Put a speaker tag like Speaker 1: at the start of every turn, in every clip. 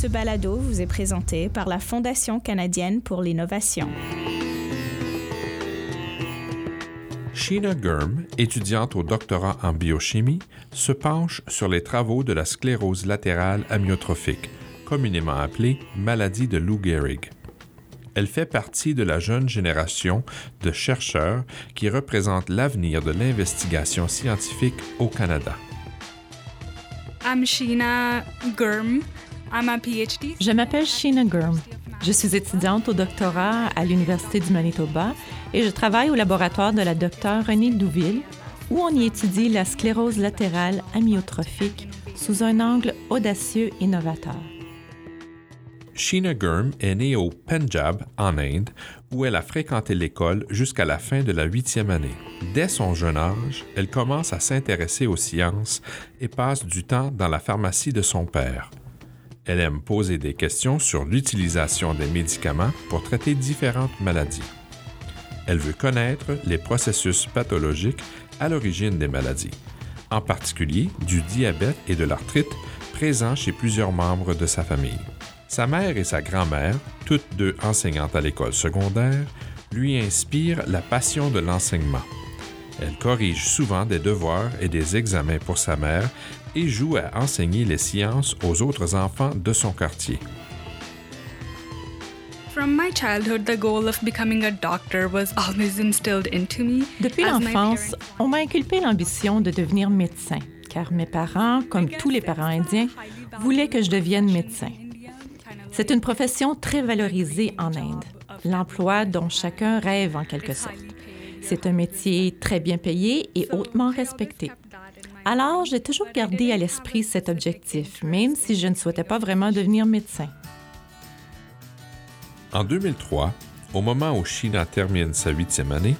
Speaker 1: Ce balado vous est présenté par la Fondation canadienne pour l'innovation.
Speaker 2: Sheena Gurm, étudiante au doctorat en biochimie, se penche sur les travaux de la sclérose latérale amyotrophique, communément appelée maladie de Lou Gehrig. Elle fait partie de la jeune génération de chercheurs qui représentent l'avenir de l'investigation scientifique au Canada.
Speaker 3: I'm Sheena Gurm. I'm a PhD.
Speaker 4: Je m'appelle Sheena Gurm. Je suis étudiante au doctorat à l'Université du Manitoba et je travaille au laboratoire de la docteure Renée Douville où on y étudie la sclérose latérale amyotrophique sous un angle audacieux et novateur.
Speaker 2: Sheena Gurm est née au Punjab, en Inde, où elle a fréquenté l'école jusqu'à la fin de la huitième année. Dès son jeune âge, elle commence à s'intéresser aux sciences et passe du temps dans la pharmacie de son père. Elle aime poser des questions sur l'utilisation des médicaments pour traiter différentes maladies. Elle veut connaître les processus pathologiques à l'origine des maladies, en particulier du diabète et de l'arthrite présents chez plusieurs membres de sa famille. Sa mère et sa grand-mère, toutes deux enseignantes à l'école secondaire, lui inspirent la passion de l'enseignement. Elle corrige souvent des devoirs et des examens pour sa mère et joue à enseigner les sciences aux autres enfants de son quartier.
Speaker 3: From my childhood, the goal of becoming a doctor was always instilled into me.
Speaker 4: Depuis l'enfance,
Speaker 3: parents-
Speaker 4: on m'a inculpé l'ambition de devenir médecin, car mes parents, comme tous les parents indiens, voulaient que je devienne médecin. C'est une profession très valorisée en Inde, l'emploi dont chacun rêve en quelque sorte. C'est un métier très bien payé et hautement respecté. Alors, j'ai toujours gardé à l'esprit cet objectif, même si je ne souhaitais pas vraiment devenir médecin.
Speaker 2: En 2003, au moment où Sheena termine sa huitième année,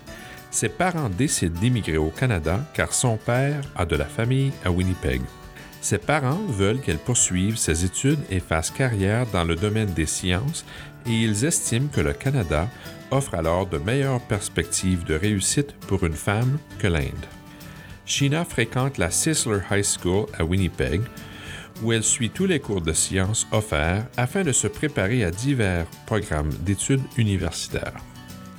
Speaker 2: ses parents décident d'émigrer au Canada car son père a de la famille à Winnipeg. Ses parents veulent qu'elle poursuive ses études et fasse carrière dans le domaine des sciences et ils estiment que le Canada offre alors de meilleures perspectives de réussite pour une femme que l'Inde. Sheena fréquente la Sisler High School à Winnipeg, où elle suit tous les cours de sciences offerts afin de se préparer à divers programmes d'études universitaires.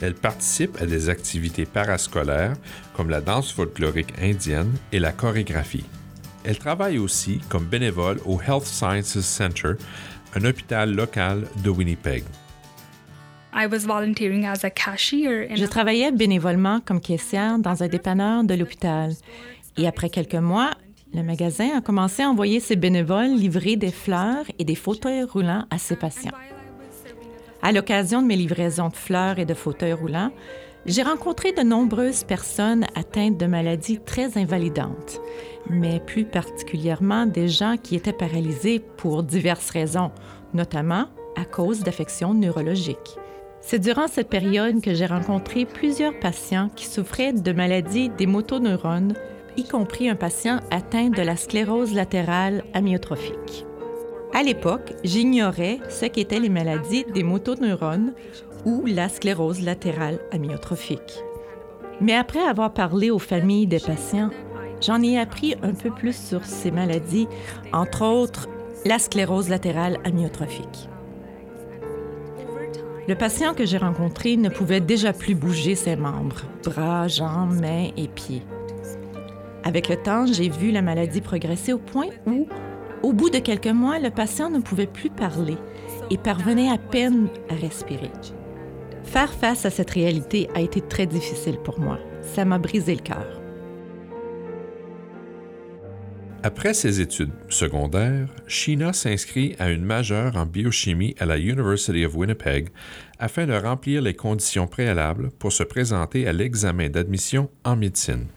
Speaker 2: Elle participe à des activités parascolaires comme la danse folklorique indienne et la chorégraphie. Elle travaille aussi comme bénévole au Health Sciences Center, un hôpital local de Winnipeg.
Speaker 4: Je travaillais bénévolement comme caissière dans un dépanneur de l'hôpital. Et après quelques mois, le magasin a commencé à envoyer ses bénévoles livrer des fleurs et des fauteuils roulants à ses patients. À l'occasion de mes livraisons de fleurs et de fauteuils roulants, j'ai rencontré de nombreuses personnes atteintes de maladies très invalidantes, mais plus particulièrement des gens qui étaient paralysés pour diverses raisons, notamment à cause d'affections neurologiques. C'est durant cette période que j'ai rencontré plusieurs patients qui souffraient de maladies des motoneurones, y compris un patient atteint de la sclérose latérale amyotrophique. À l'époque, j'ignorais ce qu'étaient les maladies des motoneurones ou la sclérose latérale amyotrophique. Mais après avoir parlé aux familles des patients, j'en ai appris un peu plus sur ces maladies, entre autres la sclérose latérale amyotrophique. Le patient que j'ai rencontré ne pouvait déjà plus bouger ses membres, bras, jambes, mains et pieds. Avec le temps, j'ai vu la maladie progresser au point où, au bout de quelques mois, le patient ne pouvait plus parler et parvenait à peine à respirer. Faire face à cette réalité a été très difficile pour moi. Ça m'a brisé le cœur.
Speaker 2: Après ses études secondaires, Sheena s'inscrit à une majeure en biochimie à la University of Winnipeg afin de remplir les conditions préalables pour se présenter à l'examen d'admission en médecine.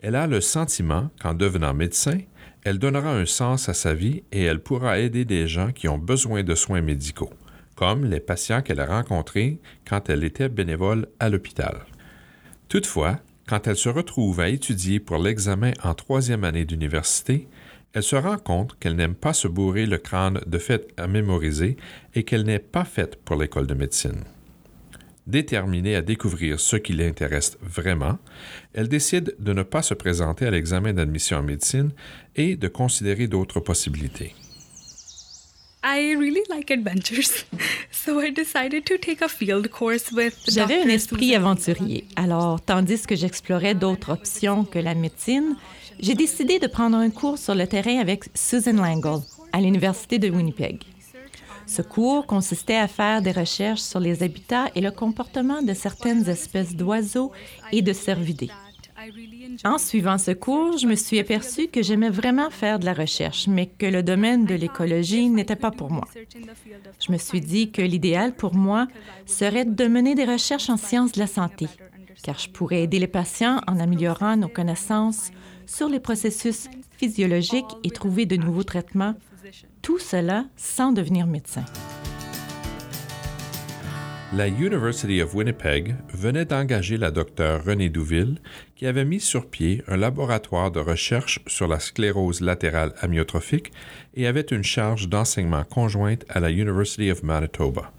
Speaker 2: Elle a le sentiment qu'en devenant médecin, elle donnera un sens à sa vie et elle pourra aider des gens qui ont besoin de soins médicaux, comme les patients qu'elle a rencontrés quand elle était bénévole à l'hôpital. Toutefois, quand elle se retrouve à étudier pour l'examen en troisième année d'université, elle se rend compte qu'elle n'aime pas se bourrer le crâne de fait à mémoriser et qu'elle n'est pas faite pour l'école de médecine. Déterminée à découvrir ce qui l'intéresse vraiment, elle décide de ne pas se présenter à l'examen d'admission en médecine et de considérer d'autres possibilités.
Speaker 4: J'avais un esprit aventurier. Alors, tandis que j'explorais d'autres options que la médecine, j'ai décidé de prendre un cours sur le terrain avec Susan Langle à l'Université de Winnipeg. Ce cours consistait à faire des recherches sur les habitats et le comportement de certaines espèces d'oiseaux et de cervidés. En suivant ce cours, je me suis aperçue que j'aimais vraiment faire de la recherche, mais que le domaine de l'écologie n'était pas pour moi. Je me suis dit que l'idéal pour moi serait de mener des recherches en sciences de la santé, car je pourrais aider les patients en améliorant nos connaissances sur les processus physiologiques et trouver de nouveaux traitements, tout cela sans devenir médecin.
Speaker 2: La University of Winnipeg venait d'engager la docteure Renée Douville, qui avait mis sur pied un laboratoire de recherche sur la sclérose latérale amyotrophique et avait une charge d'enseignement conjointe à la University of Manitoba.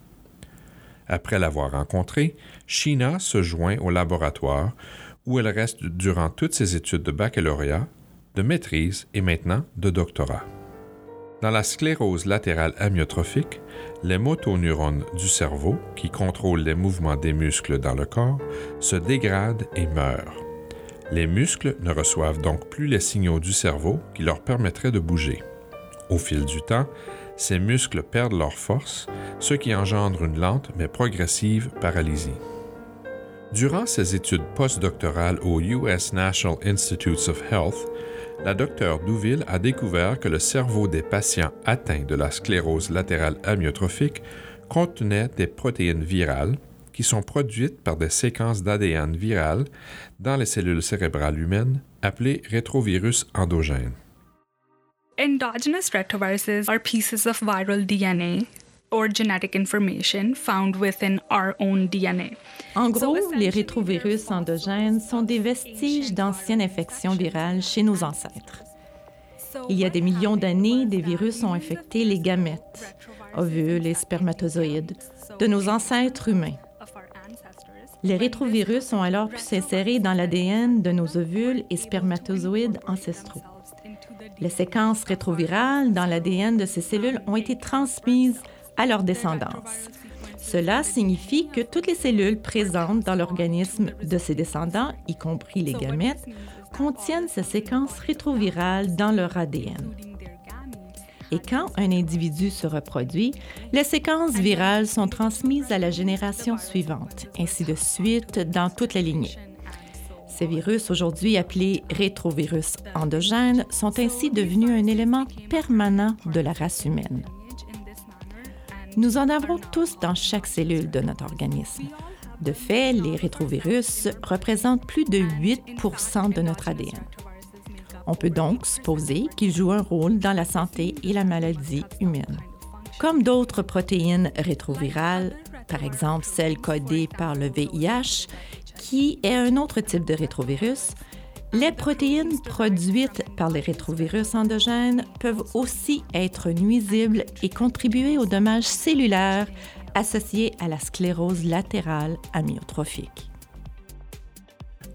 Speaker 2: Après l'avoir rencontrée, Sheena se joint au laboratoire où elle reste durant toutes ses études de baccalauréat, de maîtrise et maintenant de doctorat. Dans la sclérose latérale amyotrophique, les motoneurones du cerveau, qui contrôlent les mouvements des muscles dans le corps, se dégradent et meurent. Les muscles ne reçoivent donc plus les signaux du cerveau qui leur permettraient de bouger. Au fil du temps, ces muscles perdent leur force, ce qui engendre une lente mais progressive paralysie. Durant ses études postdoctorales au US National Institutes of Health, la docteure Douville a découvert que le cerveau des patients atteints de la sclérose latérale amyotrophique contenait des protéines virales qui sont produites par des séquences d'ADN virales dans les cellules cérébrales humaines appelées rétrovirus endogènes.
Speaker 3: Endogenous retroviruses are pieces of viral DNA or genetic information found within our own DNA.
Speaker 4: En gros, les rétrovirus endogènes sont des vestiges d'anciennes infections virales chez nos ancêtres. Il y a des millions d'années, des virus ont infecté les gamètes, ovules et spermatozoïdes, de nos ancêtres humains. Les rétrovirus ont alors pu s'insérer dans l'ADN de nos ovules et spermatozoïdes ancestraux. Les séquences rétrovirales dans l'ADN de ces cellules ont été transmises à leur descendance. Cela signifie que toutes les cellules présentes dans l'organisme de ces descendants, y compris les gamètes, contiennent ces séquences rétrovirales dans leur ADN. Et quand un individu se reproduit, les séquences virales sont transmises à la génération suivante, ainsi de suite dans toute la lignée. Ces virus, aujourd'hui appelés rétrovirus endogènes, sont ainsi devenus un élément permanent de la race humaine. Nous en avons tous dans chaque cellule de notre organisme. De fait, les rétrovirus représentent plus de 8% de notre ADN. On peut donc supposer qu'ils jouent un rôle dans la santé et la maladie humaine. Comme d'autres protéines rétrovirales, par exemple celles codées par le VIH, qui est un autre type de rétrovirus, les protéines produites par les rétrovirus endogènes peuvent aussi être nuisibles et contribuer aux dommages cellulaires associés à la sclérose latérale amyotrophique.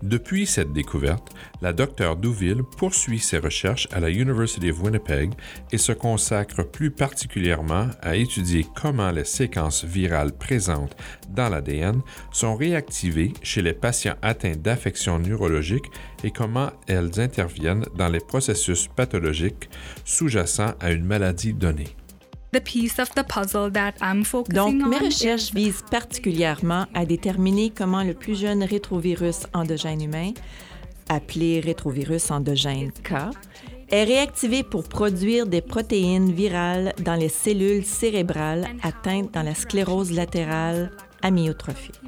Speaker 2: Depuis cette découverte, la docteure Douville poursuit ses recherches à la University of Winnipeg et se consacre plus particulièrement à étudier comment les séquences virales présentes dans l'ADN sont réactivées chez les patients atteints d'affections neurologiques et comment elles interviennent dans les processus pathologiques sous-jacents à une maladie donnée.
Speaker 3: The piece of the puzzle that I'm focusing
Speaker 4: Donc,
Speaker 3: on
Speaker 4: mes
Speaker 3: is
Speaker 4: recherches visent particulièrement à déterminer comment le plus jeune rétrovirus endogène humain, appelé rétrovirus endogène K, est réactivé pour produire des protéines virales dans les cellules cérébrales atteintes dans la sclérose latérale amyotrophique.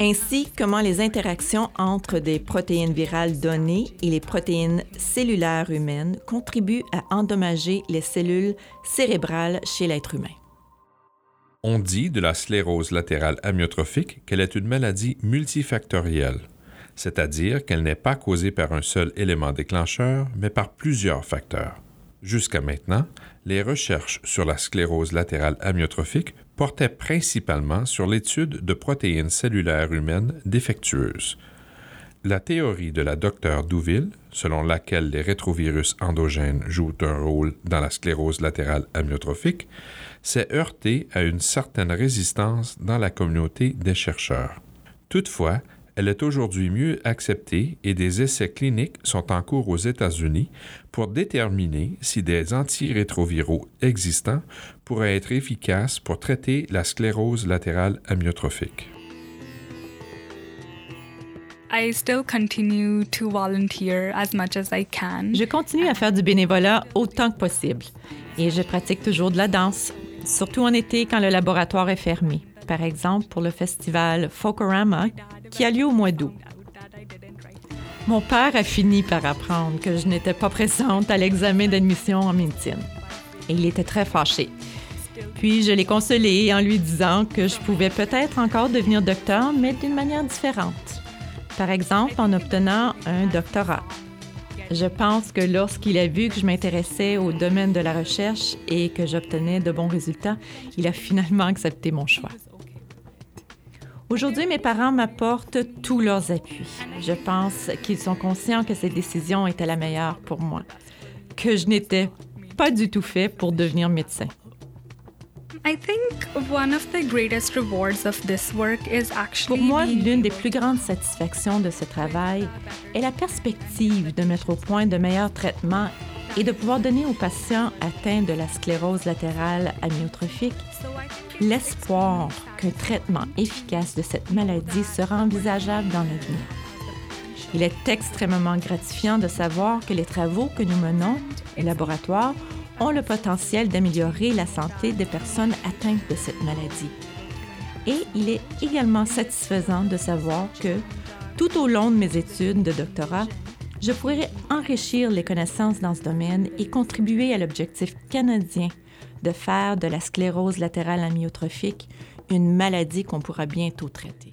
Speaker 4: Ainsi, comment les interactions entre des protéines virales données et les protéines cellulaires humaines contribuent à endommager les cellules cérébrales chez l'être humain?
Speaker 2: On dit de la sclérose latérale amyotrophique qu'elle est une maladie multifactorielle, c'est-à-dire qu'elle n'est pas causée par un seul élément déclencheur, mais par plusieurs facteurs. Jusqu'à maintenant, les recherches sur la sclérose latérale amyotrophique portaient principalement sur l'étude de protéines cellulaires humaines défectueuses. La théorie de la docteure Douville selon laquelle les rétrovirus endogènes jouent un rôle dans la sclérose latérale amyotrophique, s'est heurtée à une certaine résistance dans la communauté des chercheurs. Toutefois, elle est aujourd'hui mieux acceptée et des essais cliniques sont en cours aux États-Unis pour déterminer si des antirétroviraux existants pourraient être efficaces pour traiter la sclérose latérale amyotrophique.
Speaker 4: Je continue à faire du bénévolat autant que possible et je pratique toujours de la danse, surtout en été quand le laboratoire est fermé. Par exemple, pour le festival Folkorama qui a lieu au mois d'août. Mon père a fini par apprendre que je n'étais pas présente à l'examen d'admission en médecine. Et il était très fâché. Puis je l'ai consolé en lui disant que je pouvais peut-être encore devenir docteur, mais d'une manière différente. Par exemple, en obtenant un doctorat. Je pense que lorsqu'il a vu que je m'intéressais au domaine de la recherche et que j'obtenais de bons résultats, il a finalement accepté mon choix. Aujourd'hui, mes parents m'apportent tous leurs appuis. Je pense qu'ils sont conscients que cette décision était la meilleure pour moi, que je n'étais pas du tout fait pour devenir médecin. Pour moi, l'une des plus grandes satisfactions de ce travail est la perspective de mettre au point de meilleurs traitements et de pouvoir donner aux patients atteints de la sclérose latérale amyotrophique l'espoir qu'un traitement efficace de cette maladie sera envisageable dans l'avenir. Il est extrêmement gratifiant de savoir que les travaux que nous menons au laboratoire ont le potentiel d'améliorer la santé des personnes atteintes de cette maladie. Et il est également satisfaisant de savoir que, tout au long de mes études de doctorat, je pourrais enrichir les connaissances dans ce domaine et contribuer à l'objectif canadien de faire de la sclérose latérale amyotrophique une maladie qu'on pourra bientôt traiter.